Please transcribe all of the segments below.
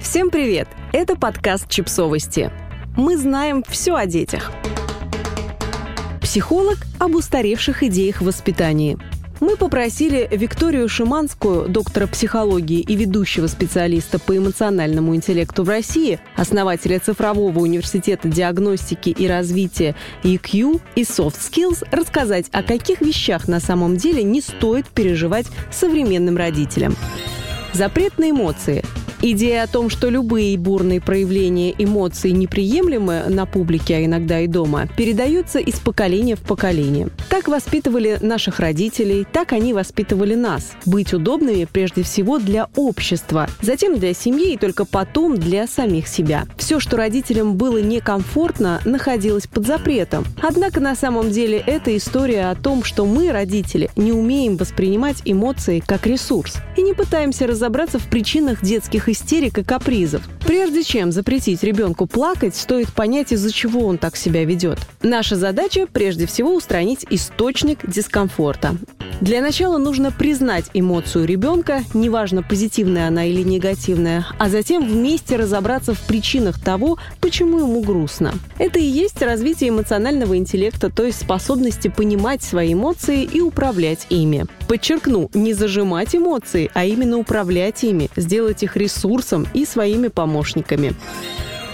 Всем привет! Это подкаст «Чипсовости». Мы знаем все о детях. Психолог об устаревших идеях в воспитании. Мы попросили Викторию Шиманскую, доктора психологии и ведущего специалиста по эмоциональному интеллекту в России, основателя цифрового университета диагностики и развития EQ и Soft Skills, рассказать, о каких вещах на самом деле не стоит переживать современным родителям. Запрет на эмоции – Идея о том, что любые бурные проявления эмоций неприемлемы на публике, а иногда и дома, передаются из поколения в поколение. Так воспитывали наших родителей, так они воспитывали нас. Быть удобными прежде всего для общества, затем для семьи и только потом для самих себя. Все, что родителям было некомфортно, находилось под запретом. Однако на самом деле это история о том, что мы, родители, не умеем воспринимать эмоции как ресурс и не пытаемся разобраться в причинах детских детских истерик и капризов. Прежде чем запретить ребенку плакать, стоит понять, из-за чего он так себя ведет. Наша задача прежде всего устранить источник дискомфорта. Для начала нужно признать эмоцию ребенка, неважно, позитивная она или негативная, а затем вместе разобраться в причинах того, почему ему грустно. Это и есть развитие эмоционального интеллекта, то есть способности понимать свои эмоции и управлять ими. Подчеркну, не зажимать эмоции, а именно управлять ими, сделать их ресурсом и своими помощниками.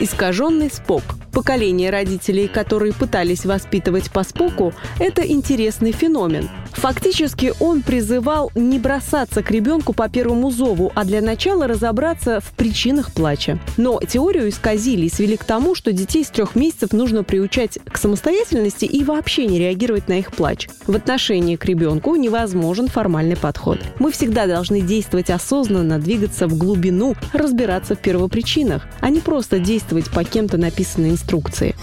Искаженный спок – Поколение родителей, которые пытались воспитывать по споку, это интересный феномен. Фактически он призывал не бросаться к ребенку по первому зову, а для начала разобраться в причинах плача. Но теорию исказили и свели к тому, что детей с трех месяцев нужно приучать к самостоятельности и вообще не реагировать на их плач. В отношении к ребенку невозможен формальный подход. Мы всегда должны действовать осознанно, двигаться в глубину, разбираться в первопричинах, а не просто действовать по кем-то написанной инструкции.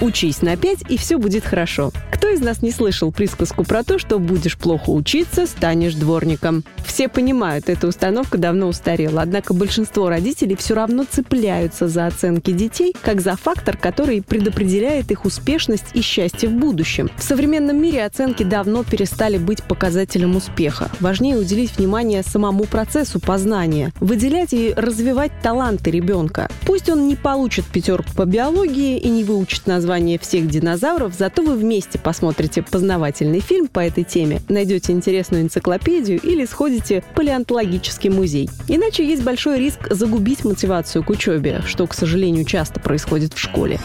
Учись на 5, и все будет хорошо. Кто из нас не слышал присказку про то, что будешь плохо учиться, станешь дворником? Все понимают, эта установка давно устарела, однако большинство родителей все равно цепляются за оценки детей, как за фактор, который предопределяет их успешность и счастье в будущем. В современном мире оценки давно перестали быть показателем успеха. Важнее уделить внимание самому процессу познания, выделять и развивать таланты ребенка. Пусть он не получит пятерку по биологии и не выучит название название всех динозавров, зато вы вместе посмотрите познавательный фильм по этой теме, найдете интересную энциклопедию или сходите в палеонтологический музей. Иначе есть большой риск загубить мотивацию к учебе, что, к сожалению, часто происходит в школе.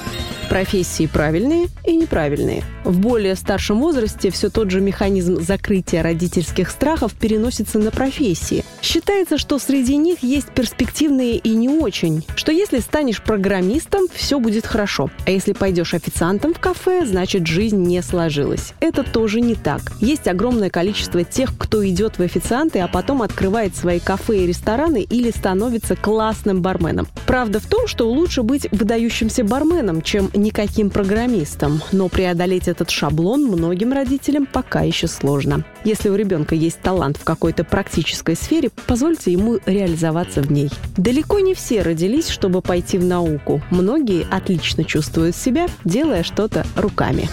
Профессии правильные и неправильные. В более старшем возрасте все тот же механизм закрытия родительских страхов переносится на профессии. Считается, что среди них есть перспективные и не очень, что если станешь программистом, все будет хорошо, а если пойдешь официантом в кафе, значит жизнь не сложилась. Это тоже не так. Есть огромное количество тех, кто идет в официанты, а потом открывает свои кафе и рестораны или становится классным барменом. Правда в том, что лучше быть выдающимся барменом, чем никаким программистом. Но преодолеть этот шаблон многим родителям пока еще сложно. Если у ребенка есть талант в какой-то практической сфере, позвольте ему реализоваться в ней. Далеко не все родились, чтобы пойти в науку. Многие отлично чувствуют себя, делая что-то руками.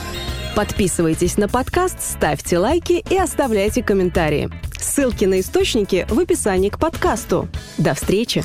Подписывайтесь на подкаст, ставьте лайки и оставляйте комментарии. Ссылки на источники в описании к подкасту. До встречи!